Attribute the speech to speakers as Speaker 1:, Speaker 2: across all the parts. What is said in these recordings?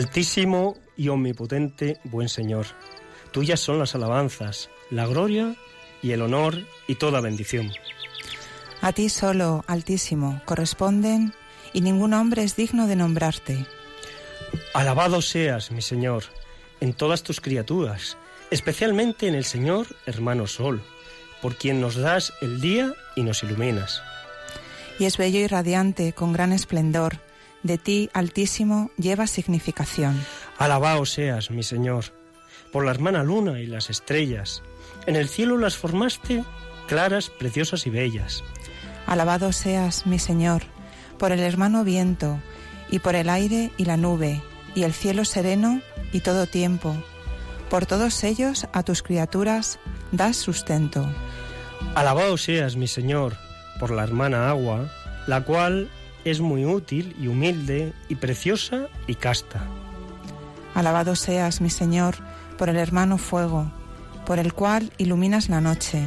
Speaker 1: Altísimo y omnipotente buen Señor, tuyas son las alabanzas, la gloria y el honor y toda bendición.
Speaker 2: A ti solo, Altísimo, corresponden y ningún hombre es digno de nombrarte.
Speaker 1: Alabado seas, mi Señor, en todas tus criaturas, especialmente en el Señor, hermano Sol, por quien nos das el día y nos iluminas.
Speaker 2: Y es bello y radiante, con gran esplendor, de ti, Altísimo, lleva significación.
Speaker 1: Alabado seas, mi Señor, por la hermana luna y las estrellas. En el cielo las formaste claras, preciosas y bellas.
Speaker 2: Alabado seas, mi Señor, por el hermano viento, y por el aire y la nube, y el cielo sereno y todo tiempo. Por todos ellos a tus criaturas das sustento.
Speaker 1: Alabado seas, mi Señor, por la hermana agua, la cual es muy útil y humilde y preciosa y casta.
Speaker 2: Alabado seas, mi Señor, por el hermano fuego, por el cual iluminas la noche,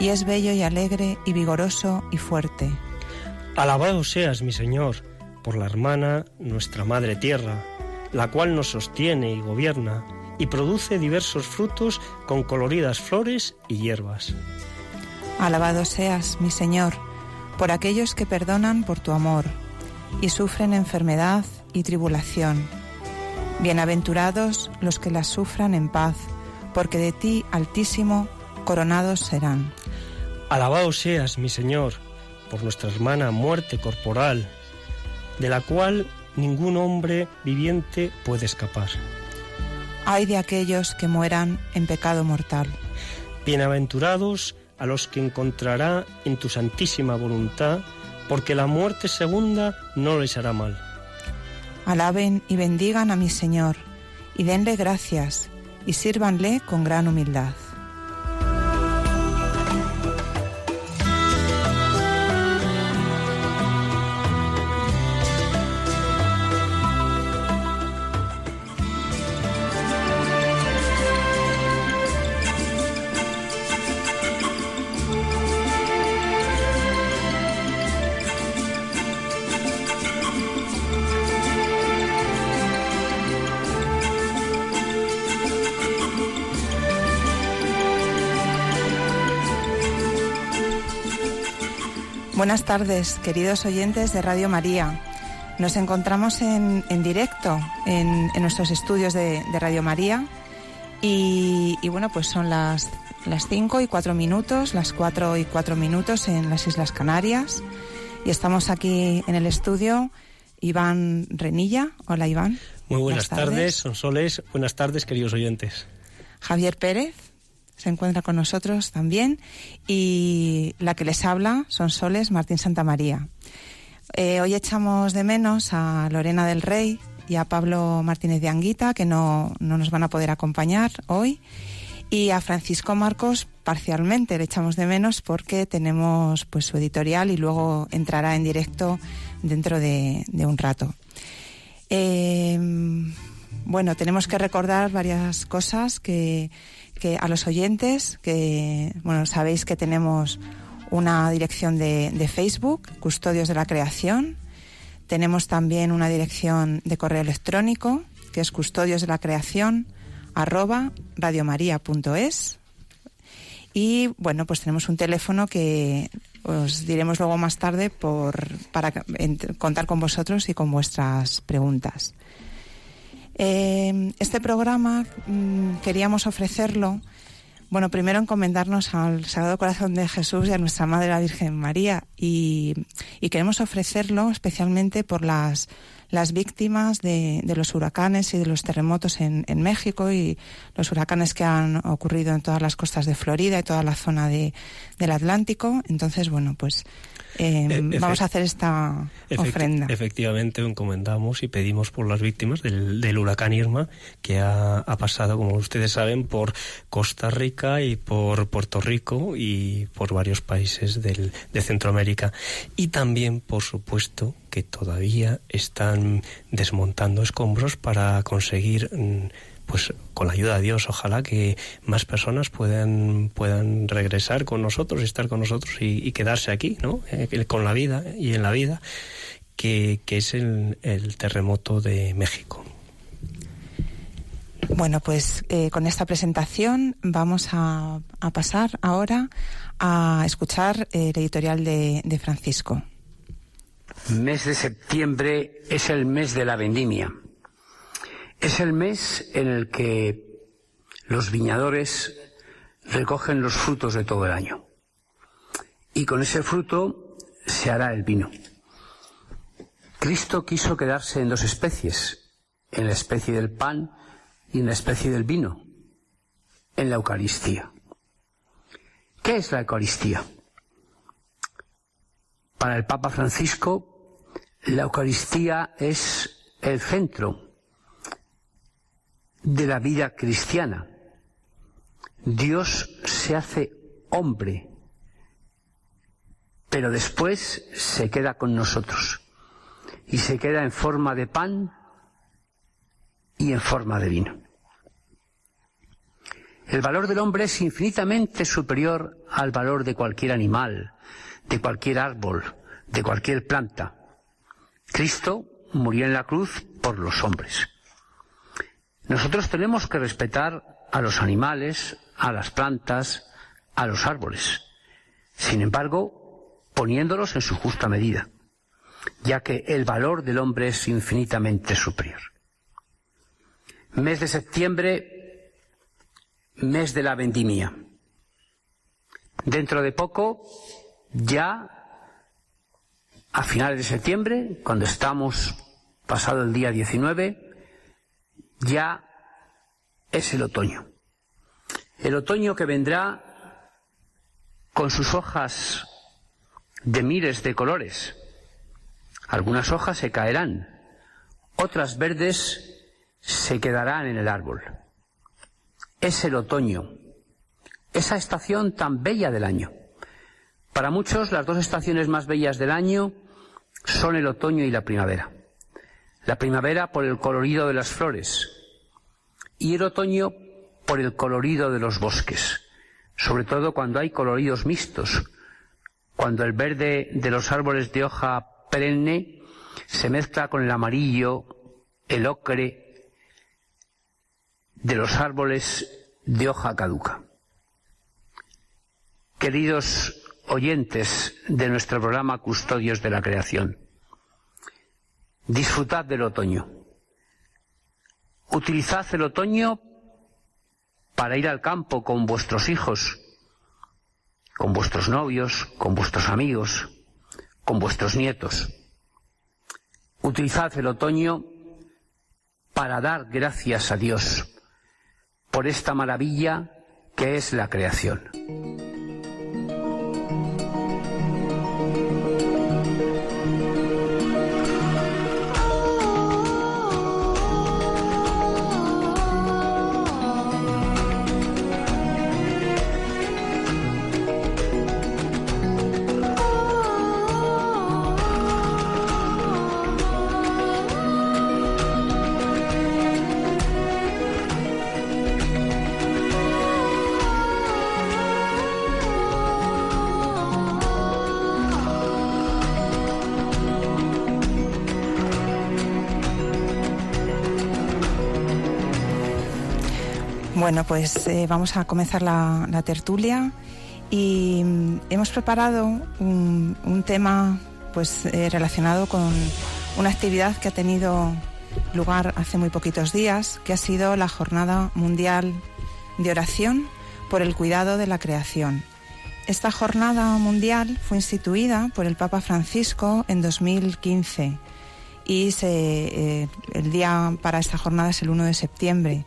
Speaker 2: y es bello y alegre y vigoroso y fuerte.
Speaker 1: Alabado seas, mi Señor, por la hermana, nuestra Madre Tierra, la cual nos sostiene y gobierna, y produce diversos frutos con coloridas flores y hierbas.
Speaker 2: Alabado seas, mi Señor, por aquellos que perdonan por tu amor y sufren enfermedad y tribulación. Bienaventurados los que las sufran en paz, porque de ti, Altísimo, coronados serán.
Speaker 1: Alabado seas, mi Señor, por nuestra hermana muerte corporal, de la cual ningún hombre viviente puede escapar.
Speaker 2: Ay de aquellos que mueran en pecado mortal.
Speaker 1: Bienaventurados a los que encontrará en tu santísima voluntad, porque la muerte segunda no les hará mal.
Speaker 2: Alaben y bendigan a mi Señor, y denle gracias, y sírvanle con gran humildad. Buenas tardes, queridos oyentes de Radio María. Nos encontramos en, directo en, nuestros estudios de, Radio María y, bueno, pues son las, las 5 y 4 minutos, las 4 y 4 minutos en las Islas Canarias y estamos aquí en el estudio Iván Renilla. Hola Iván.
Speaker 1: Muy buenas, tardes, son soles. Buenas tardes, queridos oyentes.
Speaker 2: Javier Pérez se encuentra con nosotros también y la que les habla son Soles Martín Santamaría. Eh, hoy echamos de menos a Lorena del Rey y a Pablo Martínez de Anguita, que no, no nos van a poder acompañar hoy, y a Francisco Marcos parcialmente le echamos de menos porque tenemos pues su editorial y luego entrará en directo dentro de, un rato. Eh, bueno, tenemos que recordar varias cosas que que a los oyentes, que bueno, sabéis que tenemos una dirección de, Facebook, Custodios de la Creación. Tenemos también una dirección de correo electrónico, que es custodios de la creación arroba radiomaria.es. Y bueno, pues tenemos un teléfono que os diremos luego más tarde por, para contar con vosotros y con vuestras preguntas. Eh, este programa mm, queríamos ofrecerlo, bueno, primero encomendarnos al Sagrado Corazón de Jesús y a nuestra Madre la Virgen María y, queremos ofrecerlo especialmente por las las víctimas de, de, los huracanes y de los terremotos en, en, México y los huracanes que han ocurrido en todas las costas de Florida y toda la zona de, del Atlántico. Entonces, bueno, pues eh, vamos a hacer esta ofrenda.
Speaker 1: Efectivamente, encomendamos y pedimos por las víctimas del, del huracán Irma, que ha, ha, pasado, como ustedes saben, por Costa Rica y por Puerto Rico y por varios países del, de Centroamérica. Y también, por supuesto, que todavía están desmontando escombros para conseguir pues con la ayuda de Dios, ojalá que más personas puedan, puedan regresar con nosotros, estar con nosotros y, y quedarse aquí, ¿no? Eh, con la vida y en la vida, que, que es el, el, terremoto de México.
Speaker 2: Bueno, pues eh, con esta presentación vamos a, a, pasar ahora a escuchar el editorial de, de Francisco.
Speaker 3: Mes de septiembre es el mes de la vendimia es el mes en el que los viñadores recogen los frutos de todo el año. Y con ese fruto se hará el vino. Cristo quiso quedarse en dos especies, en la especie del pan y en la especie del vino, en la Eucaristía. ¿Qué es la Eucaristía? Para el Papa Francisco, la Eucaristía es el centro de la vida cristiana. Dios se hace hombre, pero después se queda con nosotros y se queda en forma de pan y en forma de vino. El valor del hombre es infinitamente superior al valor de cualquier animal, de cualquier árbol, de cualquier planta. Cristo murió en la cruz por los hombres. Nosotros tenemos que respetar a los animales, a las plantas, a los árboles. Sin embargo, poniéndolos en su justa medida, ya que el valor del hombre es infinitamente superior. Mes de septiembre, mes de la vendimia. Dentro de poco, ya a finales de septiembre, cuando estamos pasado el día 19, ya es el otoño. El otoño que vendrá con sus hojas de miles de colores. Algunas hojas se caerán, otras verdes se quedarán en el árbol. Es el otoño, esa estación tan bella del año. Para muchos las dos estaciones más bellas del año son el otoño y la primavera. La primavera por el colorido de las flores y el otoño por el colorido de los bosques, sobre todo cuando hay coloridos mixtos, cuando el verde de los árboles de hoja perenne se mezcla con el amarillo, el ocre de los árboles de hoja caduca. Queridos oyentes de nuestro programa Custodios de la Creación, Disfrutad del otoño. Utilizad el otoño para ir al campo con vuestros hijos, con vuestros novios, con vuestros amigos, con vuestros nietos. Utilizad el otoño para dar gracias a Dios por esta maravilla que es la creación.
Speaker 2: Bueno, pues eh, vamos a comenzar la, tertulia y mm, hemos preparado un, un tema pues eh, relacionado con una actividad que ha tenido lugar hace muy poquitos días, que ha sido la Jornada Mundial de Oración por el Cuidado de la Creación. Esta jornada mundial fue instituida por el Papa Francisco en 2015 y eh, el día para esta jornada es el 1 de septiembre.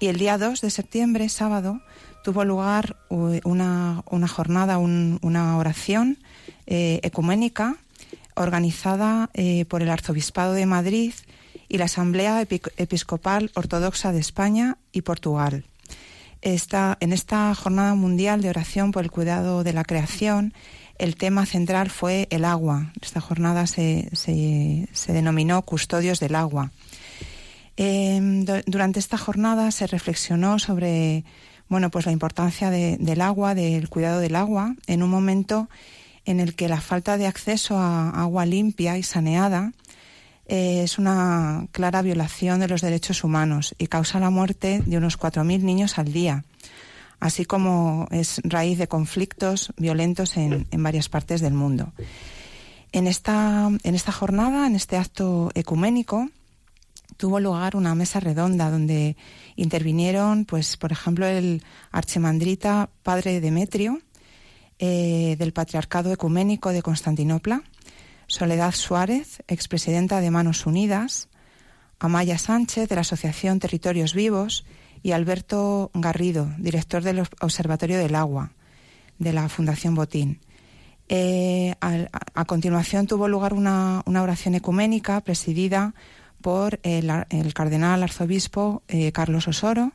Speaker 2: Y el día 2 de septiembre, sábado, tuvo lugar una, jornada, una oración eh, ecuménica organizada eh, por el Arzobispado de Madrid y la Asamblea Episcopal Ortodoxa de España y Portugal. en esta Jornada Mundial de Oración por el Cuidado de la Creación, el tema central fue el agua. Esta jornada se, denominó Custodios del Agua. Em, durante esta jornada se reflexionó sobre bueno, pues la importancia del agua, del cuidado del agua, en un momento en el que la falta de acceso a agua limpia y saneada eh, es una clara violación de los derechos humanos y causa la muerte de unos 4.000 niños al día, así como es raíz de conflictos violentos en, varias partes del mundo. En esta, en esta jornada, en este acto ecuménico, tuvo lugar una mesa redonda donde intervinieron, pues, por ejemplo, el archimandrita padre Demetrio, eh, del Patriarcado Ecuménico de Constantinopla, Soledad Suárez, expresidenta de Manos Unidas, Amaya Sánchez, de la Asociación Territorios Vivos, y Alberto Garrido, director del Observatorio del Agua, de la Fundación Botín. Eh, a, continuación tuvo lugar una, oración ecuménica presidida por el, cardenal arzobispo eh, Carlos Osoro,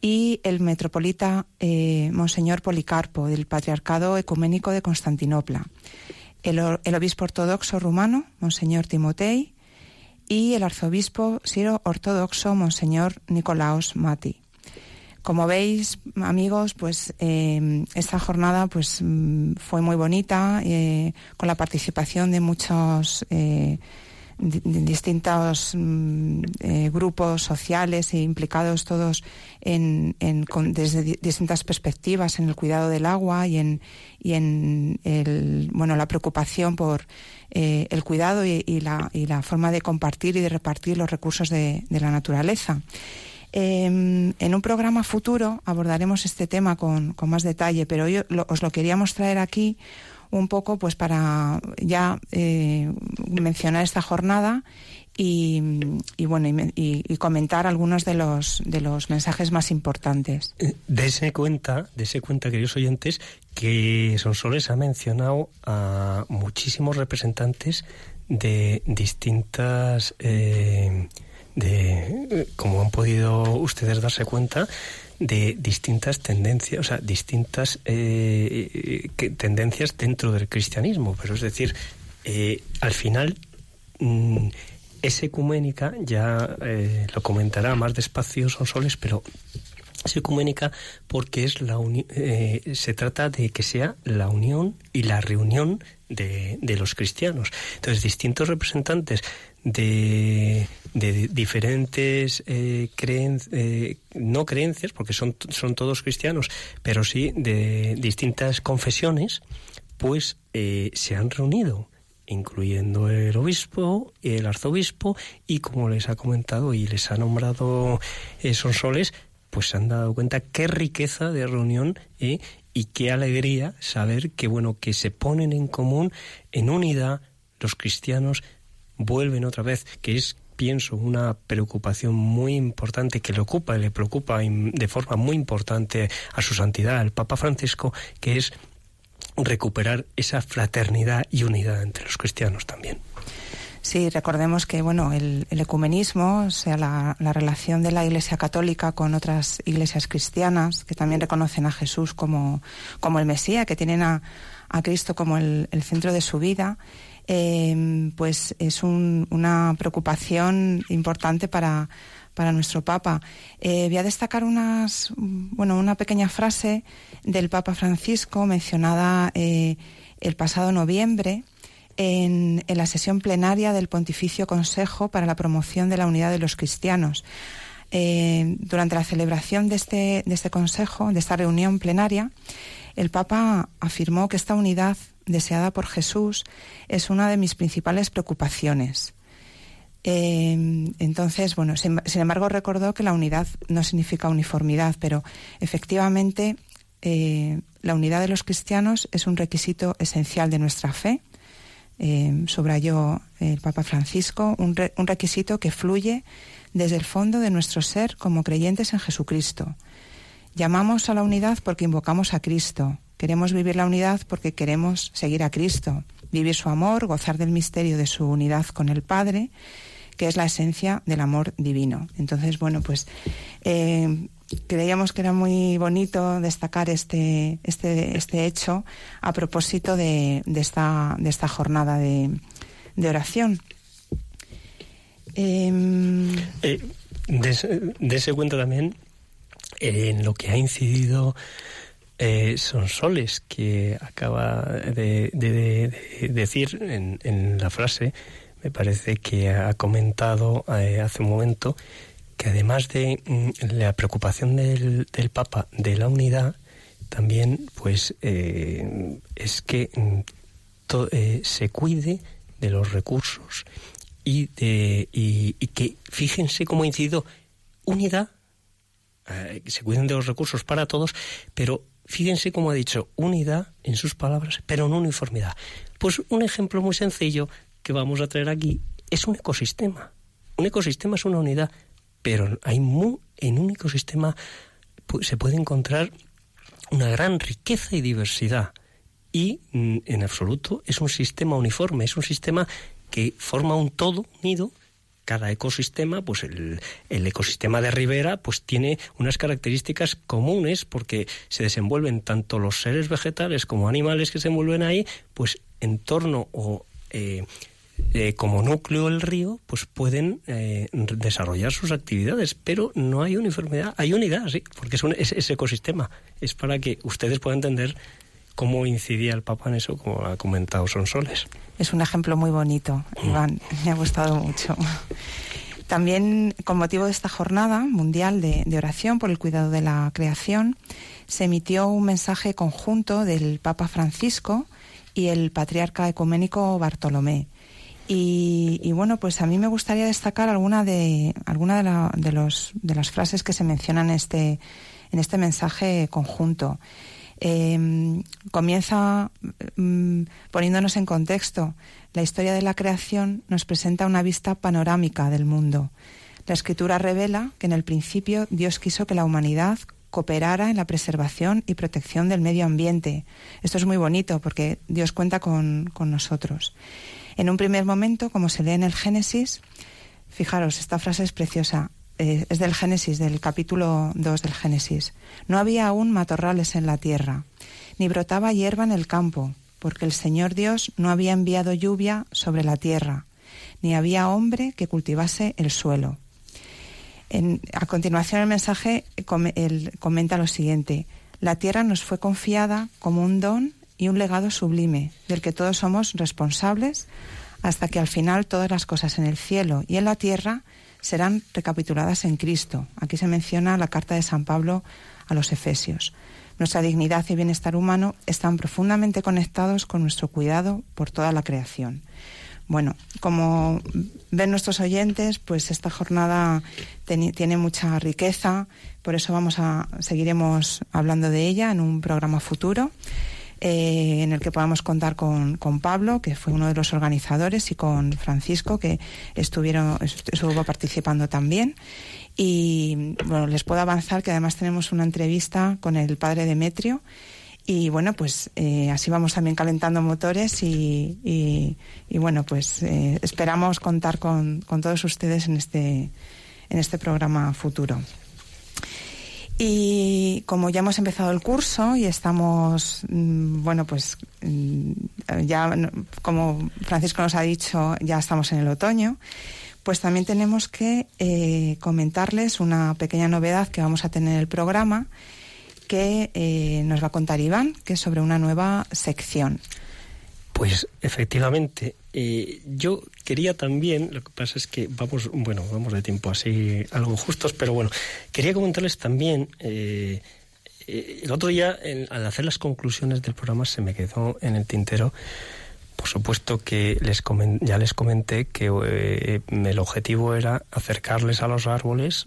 Speaker 2: y el metropolita eh, Monseñor Policarpo del Patriarcado Ecuménico de Constantinopla, el, obispo ortodoxo rumano Monseñor Timotei y el arzobispo siro ortodoxo Monseñor Nicolaos Mati. Como veis, amigos, pues eh, esta jornada pues mm, fue muy bonita, con la participación de muchos distintos mm, eh, grupos sociales e implicados todos en, desde distintas perspectivas en el cuidado del agua y en, y en el, bueno, la preocupación por eh, el cuidado y, la, y, la, forma de compartir y de repartir los recursos de, la naturaleza. Em, en un programa futuro abordaremos este tema con, más detalle, pero hoy os lo queríamos traer aquí un poco pues para ya eh, mencionar esta jornada y, bueno y, comentar algunos de los de los mensajes más importantes.
Speaker 1: Eh, dese cuenta, dese cuenta, queridos oyentes, que Sonsoles ha mencionado a muchísimos representantes de distintas eh, de como han podido ustedes darse cuenta de distintas tendencias, o sea, distintas eh, tendencias dentro del cristianismo. Pero es decir, eh, al final mm, es ecuménica, ya eh, lo comentará más despacio Son Soles, pero es ecuménica porque es la se trata de que sea la unión y la reunión de, de los cristianos. Entonces, distintos representantes de, de diferentes eh, eh, no creencias, porque son, son todos cristianos, pero sí de distintas confesiones, pues eh, se han reunido incluyendo el obispo, el arzobispo y como les ha comentado y les ha nombrado esos soles, pues se han dado cuenta qué riqueza de reunión qué alegría saber que bueno que se ponen en común en unidad los cristianos vuelven otra vez, que es pienso, una preocupación muy importante que le ocupa y le preocupa de forma muy importante a su santidad, al Papa Francisco, que es recuperar esa fraternidad y unidad entre los cristianos también.
Speaker 2: Sí, recordemos que bueno, el, ecumenismo, o sea, la, relación de la Iglesia Católica con otras iglesias cristianas que también reconocen a Jesús como, como el Mesías, que tienen a, a Cristo como el, el centro de su vida, Em, pues es una preocupación importante para, para nuestro Papa. Eh, voy a destacar unas, bueno, una pequeña frase del Papa Francisco mencionada eh, el pasado noviembre en, la sesión plenaria del Pontificio Consejo para la Promoción de la Unidad de los Cristianos. Eh, durante la celebración de este, de este consejo, de esta reunión plenaria, el Papa afirmó que esta unidad deseada por Jesús es una de mis principales preocupaciones. Eh, entonces, bueno, sin, embargo recordó que la unidad no significa uniformidad, pero efectivamente eh, la unidad de los cristianos es un requisito esencial de nuestra fe. Eh, el Papa Francisco, un, un requisito que fluye desde el fondo de nuestro ser como creyentes en Jesucristo. Llamamos a la unidad porque invocamos a Cristo. Queremos vivir la unidad porque queremos seguir a Cristo, vivir su amor, gozar del misterio de su unidad con el Padre, que es la esencia del amor divino. Entonces, bueno, pues eh, creíamos que era muy bonito destacar este, este, este hecho a propósito de, esta, de esta jornada de, oración.
Speaker 1: Em, eh, dese cuenta también en lo que ha incidido eh, Son Soles, que acaba de, decir en, la frase, me parece que ha comentado eh, hace un momento, que además de mm, la preocupación del, Papa de la unidad, también pues eh, es que mm, eh, se cuide de los recursos y, de, y, y que fíjense cómo ha incidido unidad eh, se cuiden de los recursos para todos, pero fíjense cómo ha dicho unidad en sus palabras, pero no uniformidad. Pues un ejemplo muy sencillo que vamos a traer aquí es un ecosistema. Un ecosistema es una unidad, pero hay en un ecosistema se puede encontrar una gran riqueza y diversidad. Y mm, en absoluto es un sistema uniforme, es un sistema que forma un todo unido cada ecosistema, pues el, ecosistema de ribera, pues tiene unas características comunes porque se desenvuelven tanto los seres vegetales como animales que se envuelven ahí, pues en torno o eh, eh, como núcleo del río, pues pueden eh, desarrollar sus actividades, pero no hay uniformidad, hay unidad, sí, porque es, un, es, ecosistema. Es para que ustedes puedan entender cómo incidía el Papa en eso, como ha comentado Sonsoles.
Speaker 2: Es un ejemplo muy bonito, mm. Iván, me ha gustado mucho. También, con motivo de esta jornada mundial de, oración por el cuidado de la creación, se emitió un mensaje conjunto del Papa Francisco y el patriarca ecuménico Bartolomé. Y, bueno, pues a mí me gustaría destacar alguna de alguna de, los, de las frases que se mencionan en este, en este mensaje conjunto. Em, comienza mm, poniéndonos en contexto. La historia de la creación nos presenta una vista panorámica del mundo. La escritura revela que en el principio Dios quiso que la humanidad cooperara en la preservación y protección del medio ambiente. Esto es muy bonito porque Dios cuenta con, con nosotros. En un primer momento, como se lee en el Génesis, fijaros, esta frase es preciosa. Eh, es del Génesis, del capítulo 2 del Génesis. No había aún matorrales en la tierra, ni brotaba hierba en el campo, porque el Señor Dios no había enviado lluvia sobre la tierra, ni había hombre que cultivase el suelo. a continuación el mensaje comenta lo siguiente. La tierra nos fue confiada como un don y un legado sublime, del que todos somos responsables, hasta que al final todas las cosas en el cielo y en la tierra serán recapituladas en Cristo. Aquí se menciona la carta de San Pablo a los Efesios. Nuestra dignidad y bienestar humano están profundamente conectados con nuestro cuidado por toda la creación. Bueno, como ven nuestros oyentes, pues esta jornada tiene mucha riqueza, por eso vamos a seguiremos hablando de ella en un programa futuro. Eh, en el que podamos contar con, con, Pablo, que fue uno de los organizadores, y con Francisco, que estuvieron, estuvo participando también. Y bueno, les puedo avanzar que además tenemos una entrevista con el padre Demetrio. Y bueno, pues eh, así vamos también calentando motores y, y, bueno, pues eh, esperamos contar con, con todos ustedes en este, en este programa futuro. Y como ya hemos empezado el curso y estamos, mm, bueno, pues mm, ya, como Francisco nos ha dicho, ya estamos en el otoño, pues también tenemos que eh, comentarles una pequeña novedad que vamos a tener en el programa que eh, nos va a contar Iván, que es sobre una nueva sección.
Speaker 1: Pues efectivamente, eh, yo quería también, lo que pasa es que vamos, bueno, vamos de tiempo así algo justos, pero bueno, quería comentarles también, eh, eh, el otro día al hacer las conclusiones del programa se me quedó en el tintero, Por supuesto que les ya les comenté que eh, el objetivo era acercarles a los árboles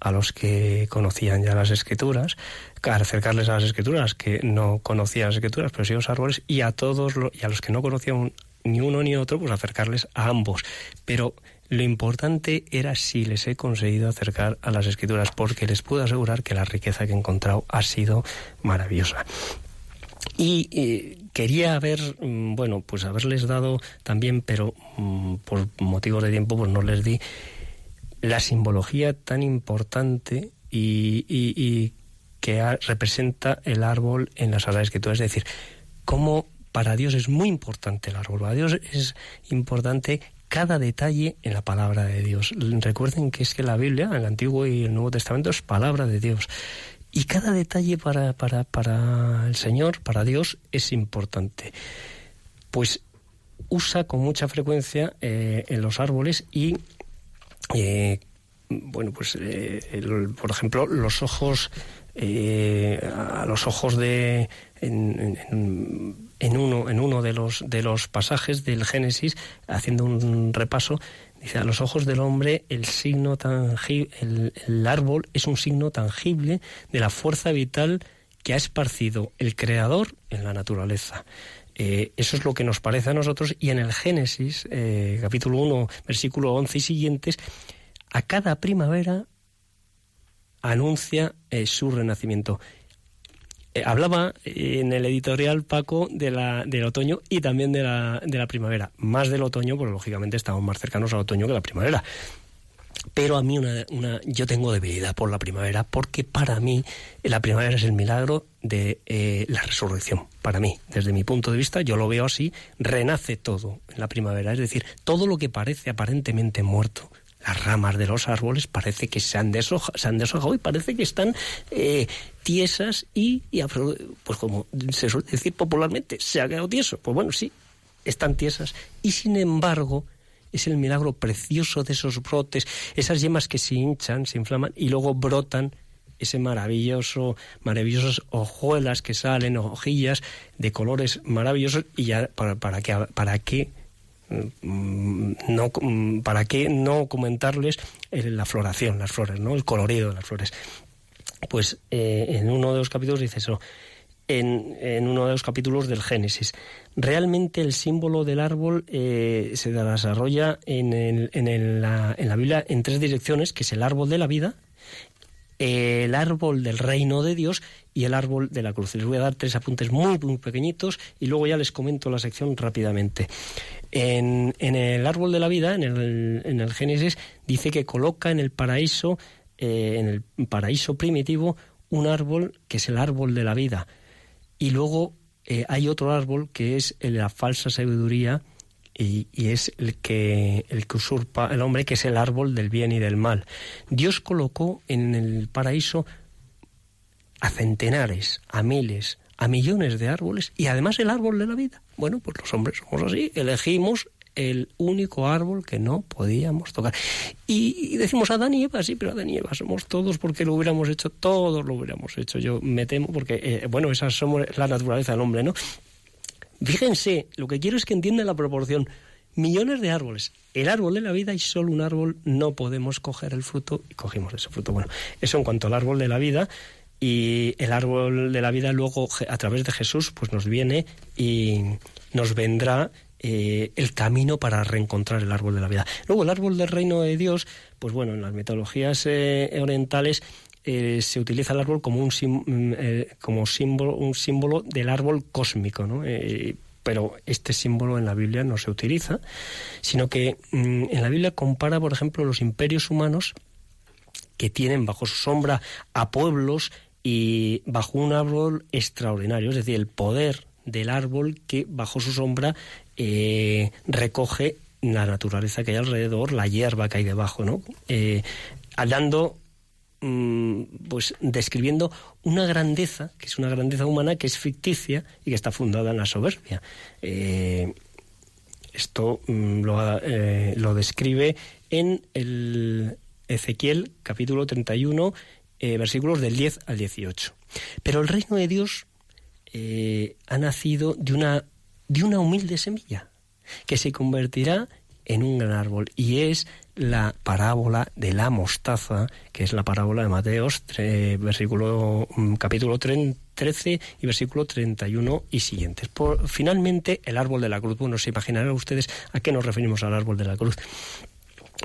Speaker 1: a los que conocían ya las escrituras, acercarles a las escrituras que no conocían las escrituras, pero sí los árboles, y a todos y a los que no conocían ni uno ni otro, pues acercarles a ambos. Pero lo importante era si les he conseguido acercar a las escrituras, porque les puedo asegurar que la riqueza que he encontrado ha sido maravillosa. Y eh, quería haber, mm, bueno, pues haberles dado también, pero mm, por motivos de tiempo, pues no les di la simbología tan importante y, que representa el árbol en las Sagradas Escrituras. Es decir, cómo para Dios es muy importante el árbol. Para Dios es importante cada detalle en la palabra de Dios. Recuerden que es que la Biblia, el Antiguo y el Nuevo Testamento, es palabra de Dios. Y cada detalle para, para, para el Señor, para Dios, es importante. Pues usa con mucha frecuencia eh, en los árboles y eh, bueno, pues eh, por ejemplo, los ojos, eh, a los ojos de en, uno en uno de los de los pasajes del Génesis, haciendo un repaso, dice a los ojos del hombre el signo tangible, el, árbol es un signo tangible de la fuerza vital que ha esparcido el Creador en la naturaleza. Eso es lo que nos parece a nosotros y en el Génesis, capítulo 1, versículo 11 y siguientes, a cada primavera anuncia eh, su renacimiento. Eh, hablaba en el editorial Paco de la, del otoño y también de la, de la primavera. Más del otoño, porque lógicamente estamos más cercanos al otoño que a la primavera. Pero a mí una, una, yo tengo debilidad por la primavera porque para mí la primavera es el milagro de eh, la resurrección. Para mí, desde mi punto de vista, yo lo veo así, renace todo en la primavera. Es decir, todo lo que parece aparentemente muerto las ramas de los árboles parece que se han, se han deshojado y parece que están eh, tiesas y, pues como se suele decir popularmente, se ha quedado tieso. Pues bueno, sí, están tiesas. Y sin embargo, es el milagro precioso de esos brotes, esas yemas que se hinchan, se inflaman y luego brotan ese maravilloso, maravillosas hojuelas que salen, hojillas de colores maravillosos y ya para, para para qué Mm, no, mm, ¿para qué no comentarles la floración, las flores, ¿no? el colorido de las flores? Pues eh, en uno de los capítulos dice eso, en, uno de los capítulos del Génesis. Realmente el símbolo del árbol eh, se desarrolla en, el, en la Biblia en tres direcciones, que es el árbol de la vida, el árbol del reino de Dios y el árbol de la cruz. Les voy a dar tres apuntes muy, muy pequeñitos y luego ya les comento la sección rápidamente. En, el árbol de la vida, en el, en el, Génesis, dice que coloca en el paraíso, eh, en el paraíso primitivo, un árbol que es el árbol de la vida. Y luego eh, hay otro árbol que es la falsa sabiduría, y, es el que, el que usurpa el hombre, que es el árbol del bien y del mal. Dios colocó en el paraíso a centenares, a miles, a millones de árboles y además el árbol de la vida. Bueno, pues los hombres somos así, elegimos el único árbol que no podíamos tocar. Y, decimos Adán y Eva, sí, pero Adán y Eva somos todos porque lo hubiéramos hecho, todos lo hubiéramos hecho. Yo me temo porque, eh, bueno, esa somos la naturaleza del hombre, ¿no? Fíjense, lo que quiero es que entiendan la proporción. Millones de árboles. El árbol de la vida y solo un árbol no podemos coger el fruto y cogimos ese fruto. Bueno, eso en cuanto al árbol de la vida y el árbol de la vida luego a través de Jesús pues nos viene y nos vendrá eh, el camino para reencontrar el árbol de la vida. Luego el árbol del reino de Dios, pues bueno, en las metodologías eh, orientales eh, se utiliza el árbol como un, mm, como símbolo, un símbolo del árbol cósmico, ¿no? Pero este símbolo en la Biblia no se utiliza, sino que mm, en la Biblia compara, por ejemplo, los imperios humanos que tienen bajo su sombra a pueblos y bajo un árbol extraordinario, es decir, el poder del árbol que bajo su sombra recoge la naturaleza que hay alrededor, la hierba que hay debajo, ¿no? dando Mm, pues describiendo una grandeza, que es una grandeza humana que es ficticia y que está fundada en la soberbia. Eh, esto mm, eh, lo, describe en el Ezequiel capítulo 31, eh, versículos del 10 al 18. Pero el reino de Dios ha nacido de una de una humilde semilla que se convertirá en un gran árbol y es la parábola de la mostaza, que es la parábola de Mateos, versículo, mm, capítulo 13 y versículo 31 y siguientes. Por, finalmente, el árbol de la cruz. Bueno, se imaginarán ustedes a qué nos referimos al árbol de la cruz.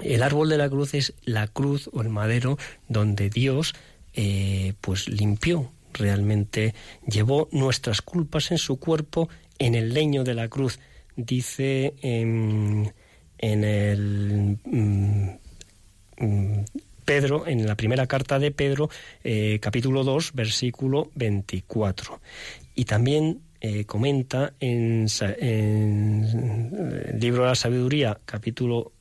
Speaker 1: El árbol de la cruz es la cruz o el madero donde Dios eh, pues limpió realmente, llevó nuestras culpas en su cuerpo en el leño de la cruz. Dice en, el mm, mm, Pedro, en la primera carta de Pedro, eh, capítulo 2, versículo 24. Y también eh, comenta en, en, el libro de la sabiduría, capítulo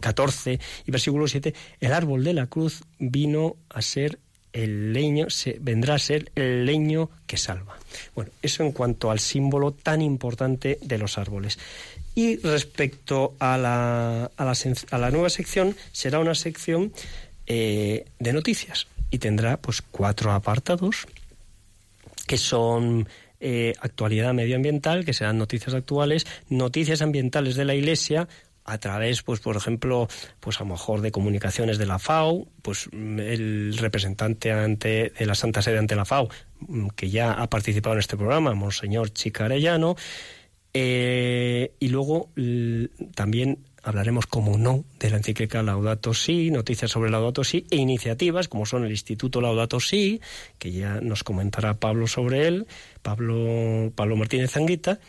Speaker 1: 14 y versículo 7, el árbol de la cruz vino a ser el leño, se, vendrá a ser el leño que salva. Bueno, eso en cuanto al símbolo tan importante de los árboles. Y respecto a la, a la, a la nueva sección, será una sección eh, de noticias y tendrá pues cuatro apartados que son eh, actualidad medioambiental, que serán noticias actuales, noticias ambientales de la Iglesia, a través, pues, por ejemplo, pues a lo mejor de comunicaciones de la FAO, pues el representante ante, de la Santa Sede ante la FAO, mm, que ya ha participado en este programa, Monseñor Chicarellano, eh, y luego también hablaremos, como no, de la encíclica Laudato Si, noticias sobre Laudato Si e iniciativas como son el Instituto Laudato Si, que ya nos comentará Pablo sobre él, Pablo, Pablo Martínez Zanguita,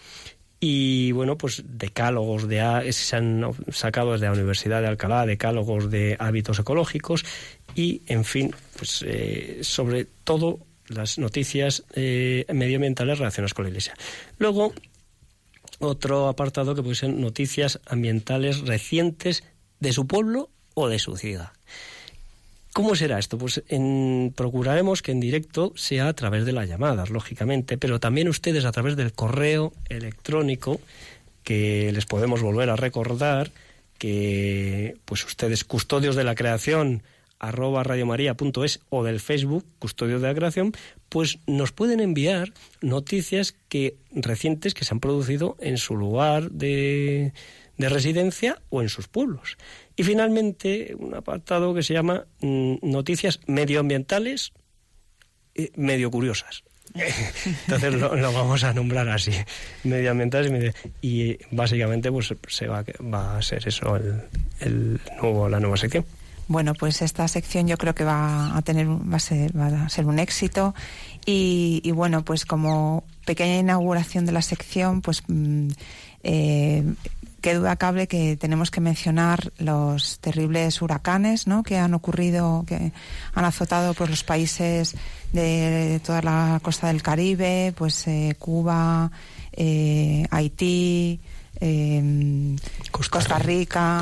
Speaker 1: y bueno, pues decálogos de se han sacado desde la Universidad de Alcalá, decálogos de hábitos ecológicos y, en fin, pues eh, sobre todo las noticias eh, medioambientales relacionadas con la Iglesia. Luego, otro apartado que puede ser noticias ambientales recientes de su pueblo o de su ciudad. ¿Cómo será esto? Pues en, procuraremos que en directo sea a través de las llamadas, lógicamente, pero también ustedes a través del correo electrónico que les podemos volver a recordar que pues ustedes custodios de la creación arroba radiomaria.es o del Facebook Custodios de la Creación, pues nos pueden enviar noticias que recientes que se han producido en su lugar de, de residencia o en sus pueblos. Y finalmente, un apartado que se llama mm, Noticias medioambientales medio curiosas. Entonces lo, vamos a nombrar así, medioambientales y básicamente pues se va, va a ser eso el, nuevo, la nueva sección.
Speaker 2: Bueno, pues esta sección yo creo que va a tener, va a ser, va a ser un éxito y, bueno, pues como pequeña inauguración de la sección, pues mm, eh, qué duda cabe que tenemos que mencionar los terribles huracanes ¿no? que han ocurrido, que han azotado pues, los países de toda la costa del Caribe, pues eh, Cuba, eh, Haití, em, Costa, Rica,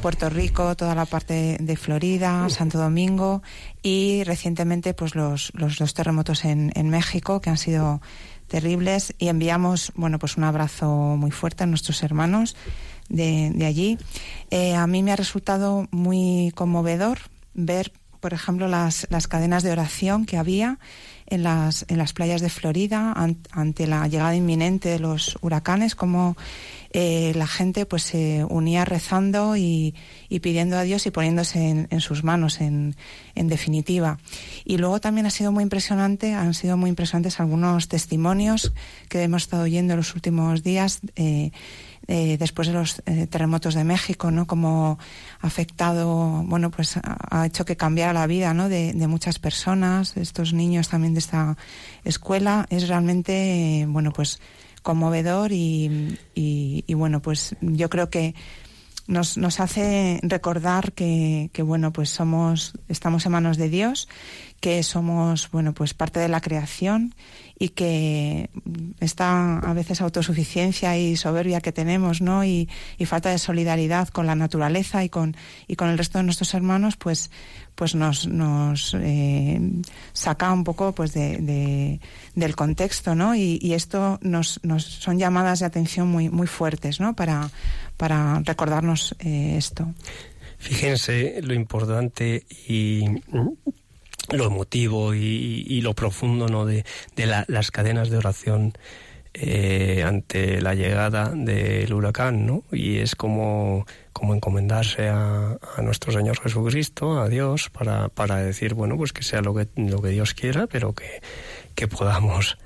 Speaker 2: Puerto Rico. toda la parte de Florida, Santo Domingo y recientemente pues los, los, los terremotos en, en México que han sido terribles y enviamos, bueno, pues un abrazo muy fuerte a nuestros hermanos de, de allí. Eh, a mí me ha resultado muy conmovedor ver, por ejemplo, las, las cadenas de oración que había en las, en las playas de Florida ante la llegada inminente de los huracanes, como eh, la gente pues se unía rezando y, pidiendo a Dios y poniéndose en, sus manos en, en, definitiva. Y luego también ha sido muy impresionante, han sido muy impresionantes algunos testimonios que hemos estado oyendo en los últimos días. Eh, eh, después de los terremotos de México, ¿no? Como ha afectado, bueno, pues ha, hecho que cambiara la vida, ¿no? De, de, muchas personas, estos niños también de esta escuela. Es realmente, bueno, pues conmovedor y, y, bueno, pues yo creo que nos, nos hace recordar que, que, bueno, pues somos, estamos en manos de Dios, que somos, bueno, pues parte de la creación y que esta a veces autosuficiencia y soberbia que tenemos, ¿no? Y, falta de solidaridad con la naturaleza y con, y con el resto de nuestros hermanos, pues, pues nos, nos eh, saca un poco pues de, del contexto, ¿no? Y, esto nos, nos son llamadas de atención muy, muy fuertes, ¿no? Para, para recordarnos eh, esto.
Speaker 1: Fíjense lo importante y lo emotivo y, lo profundo ¿no? de, las cadenas de oración eh, ante la llegada del huracán, ¿no? Y es como, como encomendarse a, nuestro Señor Jesucristo, a Dios, para, para decir, bueno, pues que sea lo que, lo que Dios quiera, pero que, que podamos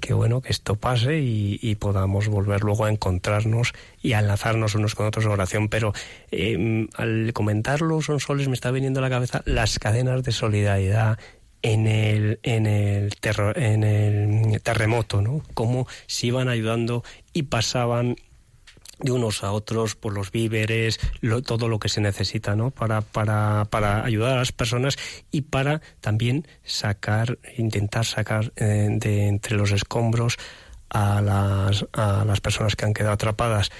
Speaker 1: que bueno que esto pase y, podamos volver luego a encontrarnos y a enlazarnos unos con otros en oración. Pero eh, al comentarlo, son soles, me está viniendo a la cabeza las cadenas de solidaridad en el, en el, en el terremoto, ¿no? Cómo se iban ayudando y pasaban de unos a otros por los víveres, todo lo que se necesita, ¿no? Para, para, para ayudar a las personas y para también sacar, intentar sacar eh, de entre los escombros a las, a las personas que han quedado atrapadas.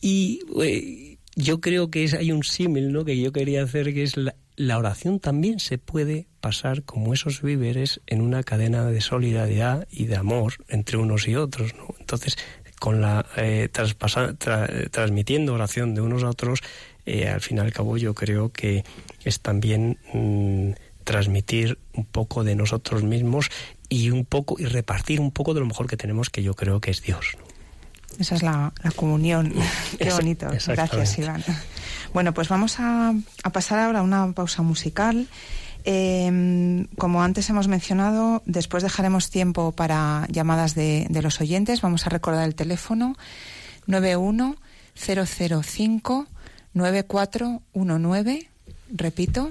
Speaker 1: Y eh, yo creo que es, hay un símil, ¿no? Que yo quería hacer, que es la, la oración también se puede pasar como esos víveres en una cadena de solidaridad y de amor entre unos y otros. ¿no? Entonces, con la eh, transmitiendo oración de unos a otros, eh, al fin y al cabo yo creo que es también mm, transmitir un poco de nosotros mismos y un poco y repartir un poco de lo mejor que tenemos, que yo creo que es Dios.
Speaker 2: Esa es la, comunión. Qué bonito. Gracias, Iván. Bueno, pues vamos a, pasar ahora a una pausa musical. Em, como antes hemos mencionado, después dejaremos tiempo para llamadas de, los oyentes. Vamos a recordar el teléfono 91005 9419. Repito,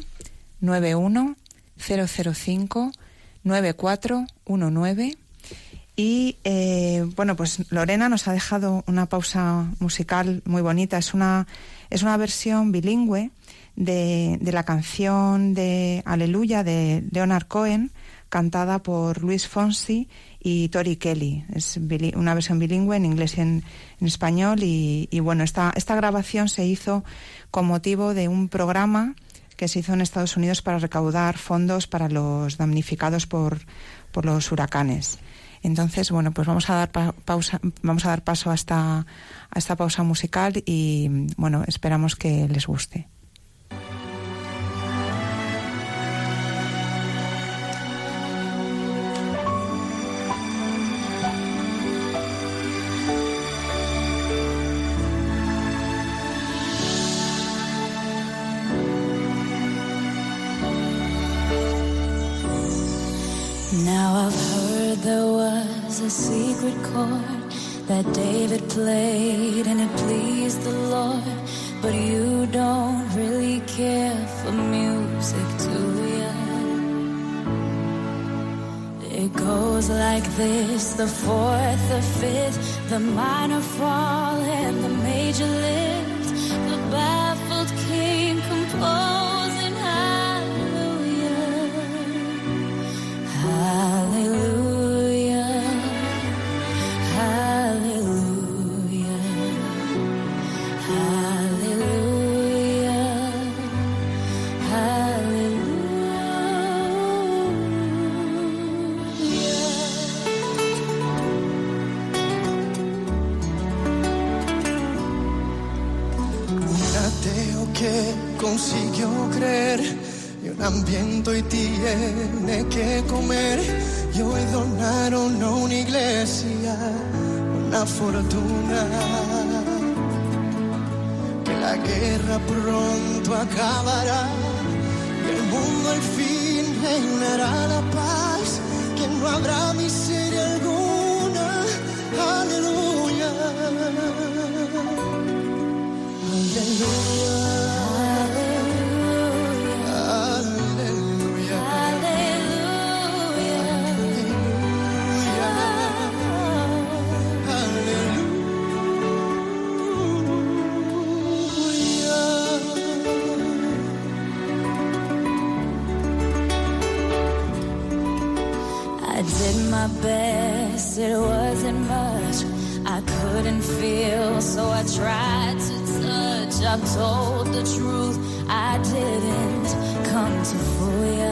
Speaker 2: 91005 9419. Y eh, bueno, pues Lorena nos ha dejado una pausa musical muy bonita. Es una, es una versión bilingüe de, la canción de Aleluya de Leonard Cohen, cantada por Luis Fonsi y Tori Kelly. Es una versión bilingüe en inglés y en, español. Y, y, bueno, esta, esta grabación se hizo con motivo de un programa que se hizo en Estados Unidos para recaudar fondos para los damnificados por, por los huracanes. Entonces, bueno, pues vamos a dar pausa, vamos a dar paso a esta, a esta pausa musical y bueno, esperamos que les guste. Secret chord that David played and it pleased the Lord. But you don't really care for music, do you? It goes like this the fourth, the fifth, the minor fall, and the major lift.
Speaker 4: Hambriento y tiene que comer. Y hoy donaron a una iglesia una fortuna. Que la guerra pronto acabará y el mundo al fin reinará la paz que no habrá miseria alguna. Aleluya. Aleluya
Speaker 5: my best, it wasn't much. I couldn't feel, so I tried to touch. I've told the truth, I didn't come to fool ya.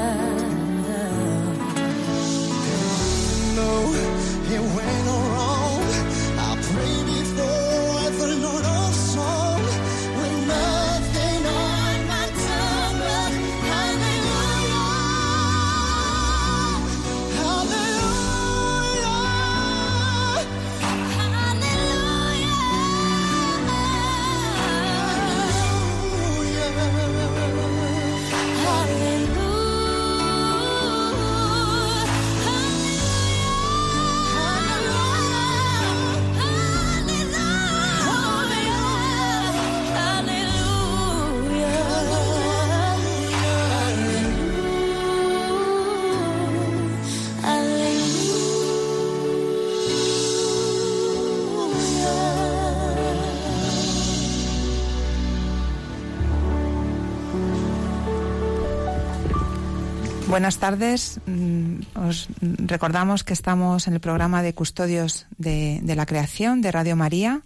Speaker 2: Buenas tardes. Mm, os recordamos que estamos en el programa de Custodios de, de la Creación de Radio María.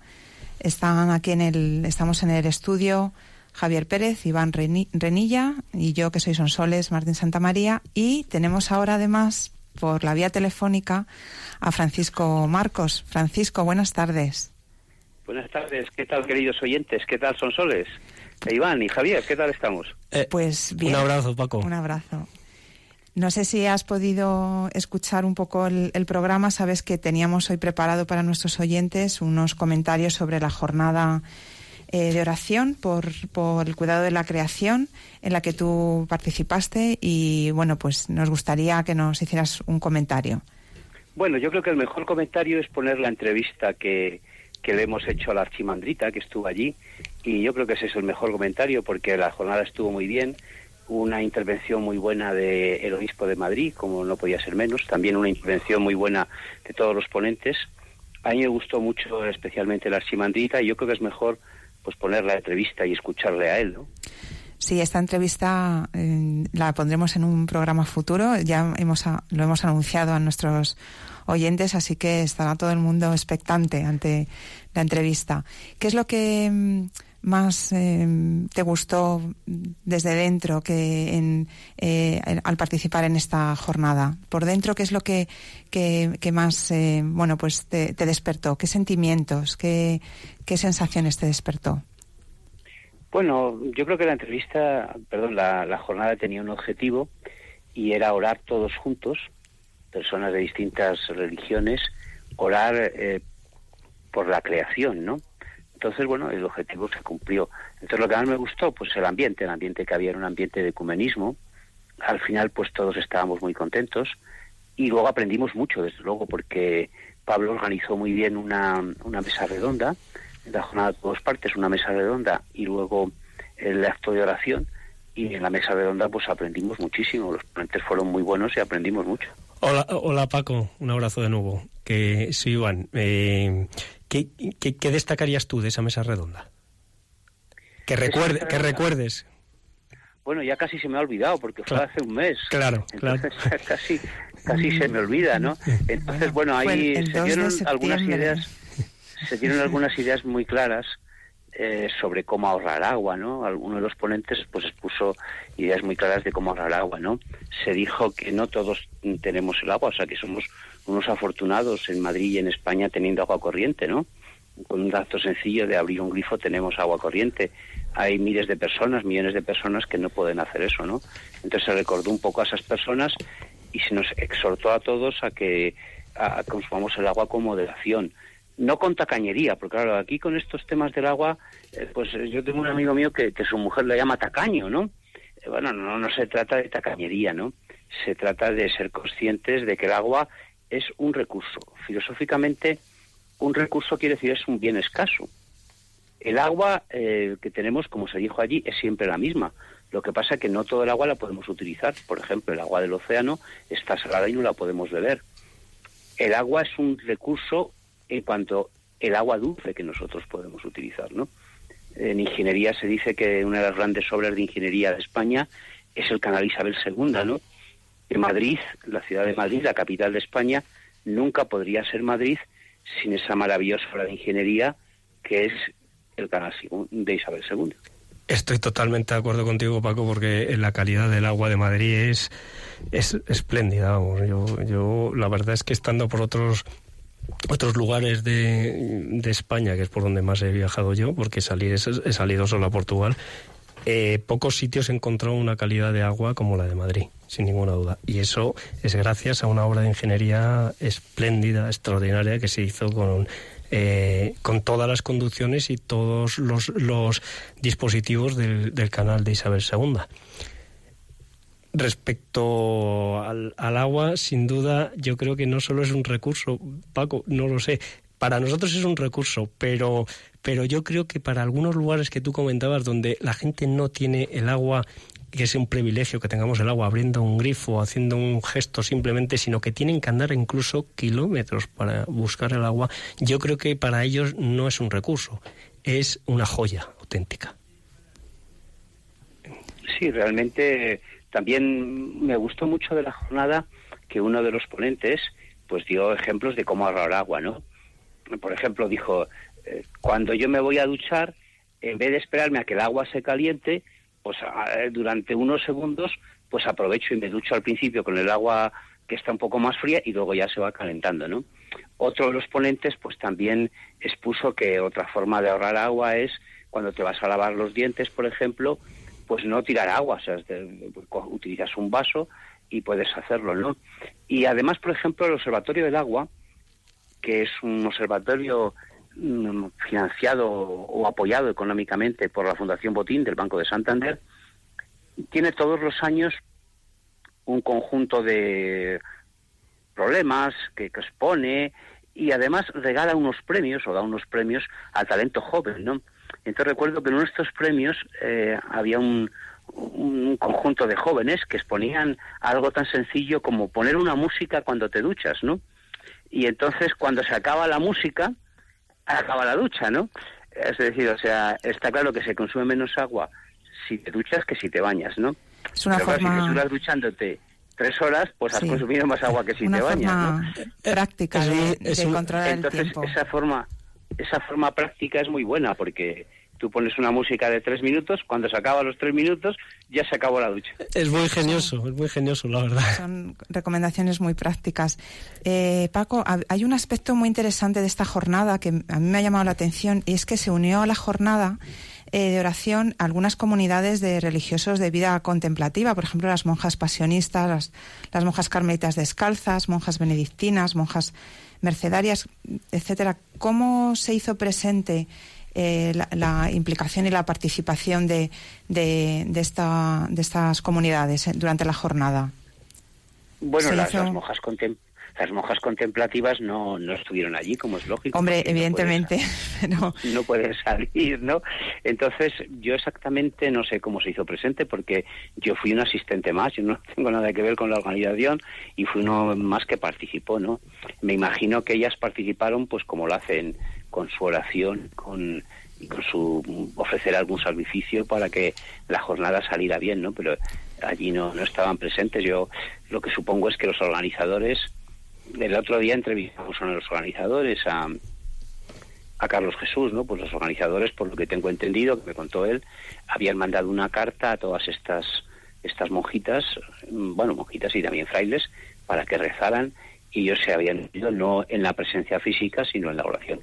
Speaker 2: Están aquí en el, estamos en el estudio Javier Pérez, Iván Renilla y yo que soy Sonsoles, Martín Santamaría. Y tenemos ahora además por la vía telefónica a Francisco Marcos. Francisco, buenas tardes.
Speaker 3: Buenas tardes, ¿qué tal queridos oyentes? ¿Qué tal Sonsoles? E Iván y Javier, ¿qué tal estamos?
Speaker 2: Eh, pues bien.
Speaker 1: Un abrazo, Paco.
Speaker 2: Un abrazo. No sé si has podido escuchar un poco el, programa. Sabes que teníamos hoy preparado para nuestros oyentes unos comentarios sobre la jornada eh, de oración por, por, el cuidado de la creación en la que tú participaste y bueno, pues nos gustaría que nos hicieras un comentario.
Speaker 3: Bueno, yo creo que el mejor comentario es poner la entrevista que, que le hemos hecho a la archimandrita que estuvo allí y yo creo que ese es el mejor comentario porque la jornada estuvo muy bien una intervención muy buena del obispo de Madrid, como no podía ser menos, también una intervención muy buena de todos los ponentes. A mí me gustó mucho especialmente la archimandrita y yo creo que es mejor pues poner la entrevista y escucharle a él, ¿no?
Speaker 2: Sí, esta entrevista eh, la pondremos en un programa futuro. Ya hemos lo hemos anunciado a nuestros oyentes, así que estará todo el mundo expectante ante la entrevista. ¿Qué es lo que mm, más eh, te gustó desde dentro que en, eh, al participar en esta jornada? Por dentro, ¿qué es lo que, que, más eh, bueno pues te, despertó? ¿Qué sentimientos, qué, qué sensaciones te despertó?
Speaker 3: Bueno, yo creo que la entrevista, perdón, la, la jornada tenía un objetivo y era orar todos juntos, personas de distintas religiones, orar por la creación, ¿no? Entonces, bueno, el objetivo se cumplió. Entonces, lo que más me gustó, pues el ambiente, el ambiente que había era un ambiente de ecumenismo. Al final, pues todos estábamos muy contentos y luego aprendimos mucho, desde luego, porque Pablo organizó muy bien una, una mesa redonda, en la jornada de dos partes, una mesa redonda y luego el acto de oración. Y en la mesa redonda, pues aprendimos muchísimo. Los ponentes fueron muy buenos y aprendimos mucho.
Speaker 1: Hola, hola Paco, un abrazo de nuevo. Que soy Iván. Eh, ¿qué, qué, destacarías tú de esa mesa redonda? Que, recuerde, que recuerdes.
Speaker 3: Bueno, ya casi se me ha olvidado porque fue hace un mes.
Speaker 1: Claro,
Speaker 3: Entonces, casi, casi se me olvida, ¿no? Entonces, bueno, ahí se dieron algunas ideas, se dieron algunas ideas muy claras eh, sobre cómo ahorrar agua, ¿no? Alguno de los ponentes pues expuso ideas muy claras de cómo ahorrar agua, ¿no? Se dijo que no todos tenemos el agua, o sea que somos unos afortunados en Madrid y en España teniendo agua corriente, ¿no? Con un acto sencillo de abrir un grifo tenemos agua corriente. Hay miles de personas, millones de personas que no pueden hacer eso, ¿no? Entonces se recordó un poco a esas personas y se nos exhortó a todos a que consumamos el agua con moderación. No con tacañería, porque claro, aquí con estos temas del agua, eh, pues yo tengo un amigo mío que, que su mujer le llama tacaño, ¿no? Eh, bueno, no, no se trata de tacañería, ¿no? Se trata de ser conscientes de que el agua es un recurso. Filosóficamente, un recurso quiere decir es un bien escaso. El agua eh, que tenemos, como se dijo allí, es siempre la misma. Lo que pasa es que no todo el agua la podemos utilizar. Por ejemplo, el agua del océano está salada y no la podemos beber. El agua es un recurso en cuanto el agua dulce que nosotros podemos utilizar, ¿no? En ingeniería se dice que una de las grandes obras de ingeniería de España es el canal Isabel II, ¿no? Que Madrid, la ciudad de Madrid, la capital de España, nunca podría ser Madrid sin esa maravillosa obra de ingeniería que es el canal de Isabel II.
Speaker 1: Estoy totalmente de acuerdo contigo, Paco, porque la calidad del agua de Madrid es, es espléndida. Yo, yo, la verdad es que estando por otros otros lugares de, de, España, que es por donde más he viajado yo, porque salir he salido solo a Portugal, eh, pocos sitios he encontrado una calidad de agua como la de Madrid, sin ninguna duda. Y eso es gracias a una obra de ingeniería espléndida, extraordinaria, que se hizo con, eh, con todas las conducciones y todos los, dispositivos del, canal de Isabel II. Respecto al, agua, sin duda, yo creo que no solo es un recurso, Paco, no lo sé. Para nosotros es un recurso, pero pero yo creo que para algunos lugares que tú comentabas donde la gente no tiene el agua que es un privilegio que tengamos el agua abriendo un grifo, haciendo un gesto simplemente, sino que tienen que andar incluso kilómetros para buscar el agua, yo creo que para ellos no es un recurso, es una joya auténtica.
Speaker 3: Sí, realmente También me gustó mucho de la jornada que uno de los ponentes pues dio ejemplos de cómo ahorrar agua, ¿no? Por ejemplo, dijo, eh, cuando yo me voy a duchar, en vez de esperarme a que el agua se caliente, pues durante unos segundos, pues aprovecho y me ducho al principio con el agua que está un poco más fría y luego ya se va calentando, ¿no? Otro de los ponentes, pues también expuso que otra forma de ahorrar agua es cuando te vas a lavar los dientes, por ejemplo, pues no tirar agua, o sea, utilizas un vaso y puedes hacerlo, ¿no? Y además, por ejemplo, el Observatorio del Agua, que es un observatorio financiado o apoyado económicamente por la Fundación Botín del Banco de Santander, tiene todos los años un conjunto de problemas que, expone y además regala unos premios o da unos premios al talento joven, ¿no? Entonces recuerdo que en uno de estos premios eh, había un, un conjunto de jóvenes que exponían algo tan sencillo como poner una música cuando te duchas, ¿no? Y entonces cuando se acaba la música, acaba la ducha, ¿no? Es decir, o sea, está claro que se consume menos agua si te duchas que si te bañas, ¿no?
Speaker 2: Es una forma...
Speaker 3: si te duchándote tres horas, pues has consumido más agua que si te bañas, ¿no?
Speaker 2: práctica de, controlar
Speaker 3: el
Speaker 2: tiempo.
Speaker 3: esa forma, esa forma práctica es muy buena porque tú pones una música de tres minutos, cuando se acaba los tres minutos ya se acabó la ducha.
Speaker 1: Es muy ingenioso, es muy ingenioso, la verdad.
Speaker 2: Son recomendaciones muy prácticas. Eh, Paco, hay un aspecto muy interesante de esta jornada que a mí me ha llamado la atención y es que se unió a la jornada eh, de oración algunas comunidades de religiosos de vida contemplativa, por ejemplo, las monjas pasionistas, las, monjas carmelitas descalzas, monjas benedictinas, monjas mercedarias, etcétera. ¿Cómo se hizo presente eh, la, implicación y la participación de, de, esta, de estas comunidades durante la jornada?
Speaker 3: Bueno, las, monjas contemplativas las monjas contemplativas no, no estuvieron allí, como es lógico.
Speaker 2: Hombre, evidentemente,
Speaker 3: no No pueden salir, ¿no? Entonces, yo exactamente no sé cómo se hizo presente, porque yo fui un asistente más, yo no tengo nada que ver con la organización, y fui uno más que participó, ¿no? Me imagino que ellas participaron, pues como lo hacen con su oración, con y con su ofrecer algún sacrificio para que la jornada saliera bien, ¿no? Pero allí no, no estaban presentes. Yo lo que supongo es que los organizadores el otro día entrevistamos a los organizadores, a, a Carlos Jesús, ¿no? Pues los organizadores, por lo que tengo entendido, que me contó él, habían mandado una carta a todas estas estas monjitas, mm, bueno, monjitas y también frailes, para que rezaran y ellos se habían ido no en la presencia física, sino en la oración.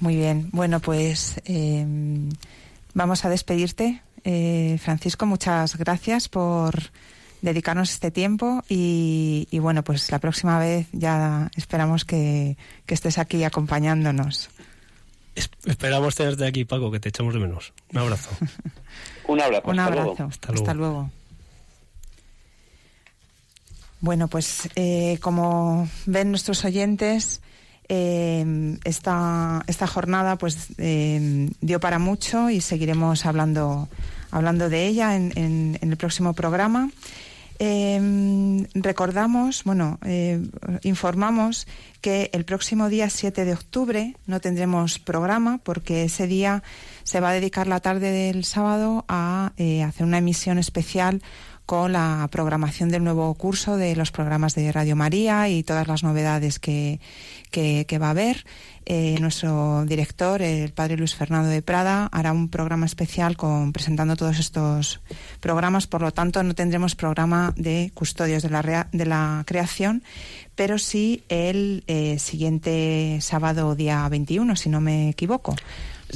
Speaker 2: Muy bien, bueno, pues em, vamos a despedirte. Eh, Francisco, muchas gracias por dedicarnos este tiempo y, bueno, pues la próxima vez ya esperamos que, estés aquí acompañándonos.
Speaker 1: esperamos tenerte aquí, Paco, que te echamos de menos. Un abrazo.
Speaker 3: Un abrazo.
Speaker 2: Un abrazo. Hasta, luego. Bueno, pues eh, como ven nuestros oyentes, eh, esta, esta jornada pues eh, dio para mucho y seguiremos hablando, hablando de ella en, en el próximo programa. Eh, recordamos, bueno, eh, informamos que el próximo día 7 de octubre no tendremos programa porque ese día se va a dedicar la tarde del sábado a eh, hacer una emisión especial con la programación del nuevo curso de los programas de Radio María y todas las novedades que, que, va a haber. Eh, nuestro director, el padre Luis Fernando de Prada, hará un programa especial con, presentando todos estos programas. Por lo tanto, no tendremos programa de custodios de la, de la creación, pero sí el eh, siguiente sábado, día 21, si no me equivoco.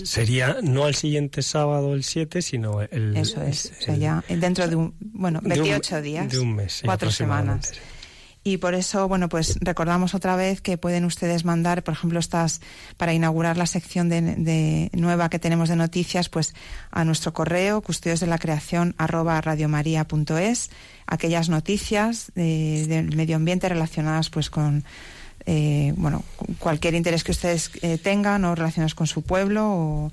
Speaker 1: Sería no el siguiente sábado, el 7, sino el...
Speaker 2: Eso es, o sea, ya dentro de un, bueno, 28 días.
Speaker 1: De un mes.
Speaker 2: cuatro semanas. Y por eso, bueno, pues recordamos otra vez que pueden ustedes mandar, por ejemplo, estas, para inaugurar la sección de, nueva que tenemos de noticias, pues a nuestro correo, custodios de la creación, arroba radiomaria.es, aquellas noticias del medio ambiente relacionadas pues con eh, bueno, cualquier interés que ustedes eh, tengan o relacionados con su pueblo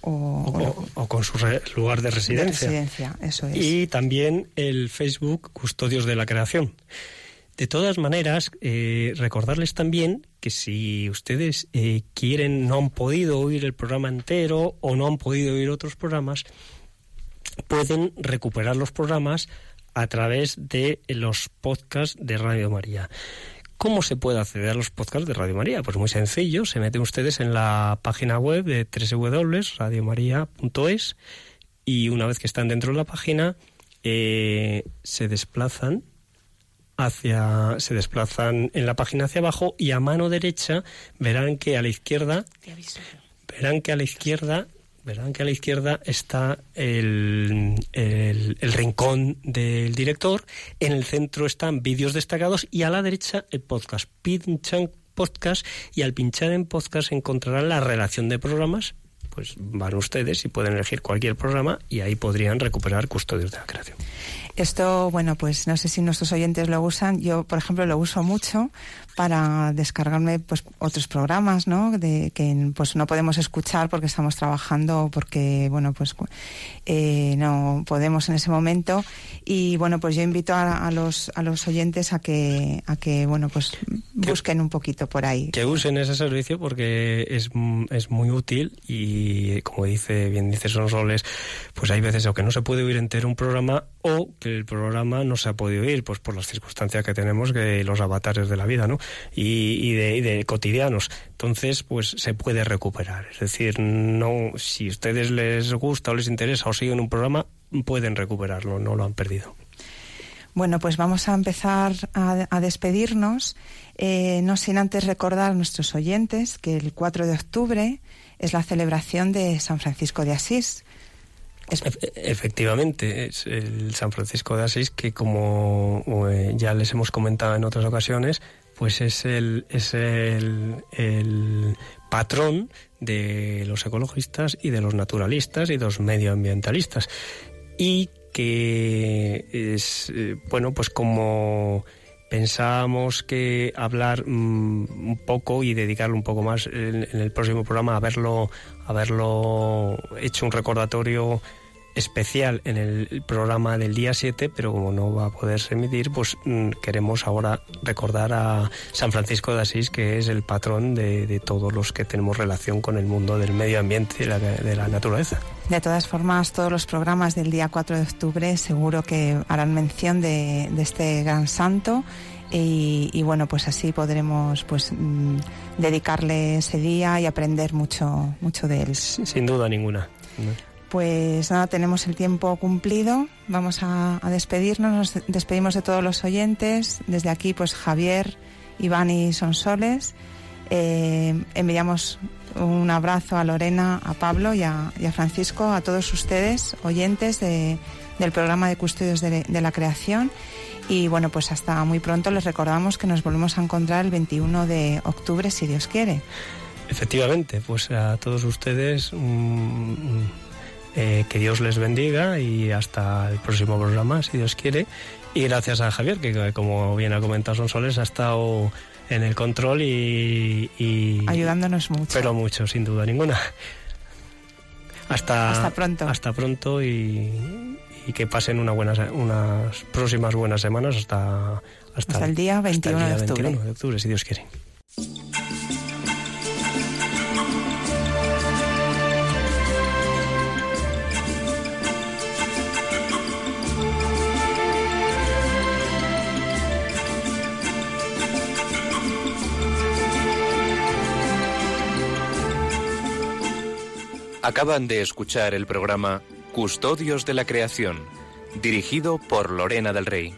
Speaker 1: o, con su lugar de residencia.
Speaker 2: eso es.
Speaker 1: Y también el Facebook Custodios de la Creación. De todas maneras, eh, recordarles también que si ustedes quieren, no han podido oír el programa entero o no han podido oír otros programas, pueden recuperar los programas a través de los podcasts de Radio María. ¿Cómo se puede acceder a los podcasts de Radio María? Pues muy sencillo, se meten ustedes en la página web de www.radiomaria.es y una vez que están dentro de la página eh, se desplazan hacia se desplazan en la página hacia abajo y a mano derecha verán que a la izquierda verán que a la izquierda verán que a la izquierda está el, el, rincón del director, en el centro están vídeos destacados y a la derecha el podcast. Pinchan podcast y al pinchar en podcast encontrarán la relación de programas. Pues van ustedes y pueden elegir cualquier programa y ahí podrían recuperar custodios de la creación.
Speaker 2: Esto, bueno, pues no sé si nuestros oyentes lo usan. Yo, por ejemplo, lo uso mucho para descargarme pues otros programas, ¿no? De que pues no podemos escuchar porque estamos trabajando, porque bueno pues eh, no podemos en ese momento y bueno pues yo invito a, los a los oyentes a que a que bueno pues busquen un poquito por ahí.
Speaker 1: Que usen ese servicio porque es, es muy útil y como dice bien dice Sonsoles, pues hay veces o que no se puede oír entero un programa o que el programa no se ha podido oír pues por las circunstancias que tenemos que los avatares de la vida, ¿no? y, de, cotidianos. Entonces, pues se puede recuperar. Es decir, no, si a ustedes les gusta o les interesa o siguen un programa, pueden recuperarlo, no lo han perdido.
Speaker 2: Bueno, pues vamos a empezar a, despedirnos, eh, no sin antes recordar a nuestros oyentes que el 4 de octubre es la celebración de San Francisco de Asís.
Speaker 1: Efectivamente, es el San Francisco de Asís que, como eh, ya les hemos comentado en otras ocasiones, pues es el, es el, el patrón de los ecologistas y de los naturalistas y de los medioambientalistas. Y que es, eh, bueno, pues como pensábamos que hablar mm, un poco y dedicarlo un poco más en, el próximo programa a haberlo, haberlo hecho un recordatorio especial en el programa del día 7, pero como no va a poderse emitir, pues mm, queremos ahora recordar a San Francisco de Asís, que es el patrón de, todos los que tenemos relación con el mundo del medio ambiente y de la naturaleza.
Speaker 2: De todas formas, todos los programas del día 4 de octubre seguro que harán mención de, este gran santo. Y, bueno, pues así podremos pues mm, dedicarle ese día y aprender mucho, mucho de él.
Speaker 1: Sin duda ninguna.
Speaker 2: Pues nada, tenemos el tiempo cumplido. Vamos a, despedirnos. Nos despedimos de todos los oyentes. Desde aquí, pues Javier, Iván y Sonsoles. Eh, enviamos un abrazo a Lorena, a Pablo y a, Francisco, a todos ustedes, oyentes del programa de Custodios de, de, la Creación. Y bueno, pues hasta muy pronto les recordamos que nos volvemos a encontrar el 21 de octubre, si Dios quiere.
Speaker 1: Efectivamente, pues a todos ustedes. Eh, que Dios les bendiga y hasta el próximo programa, si Dios quiere. Y gracias a Javier, que como bien ha comentado Sonsoles, ha estado en el control y,
Speaker 2: ayudándonos mucho.
Speaker 1: Pero mucho, sin duda ninguna. Hasta,
Speaker 2: hasta pronto.
Speaker 1: Hasta pronto y, que pasen una buena, unas próximas buenas semanas hasta,
Speaker 2: hasta, el día 21, de octubre.
Speaker 1: 21 de octubre, si Dios quiere.
Speaker 6: Acaban de escuchar el programa Custodios de la Creación, dirigido por Lorena del Rey.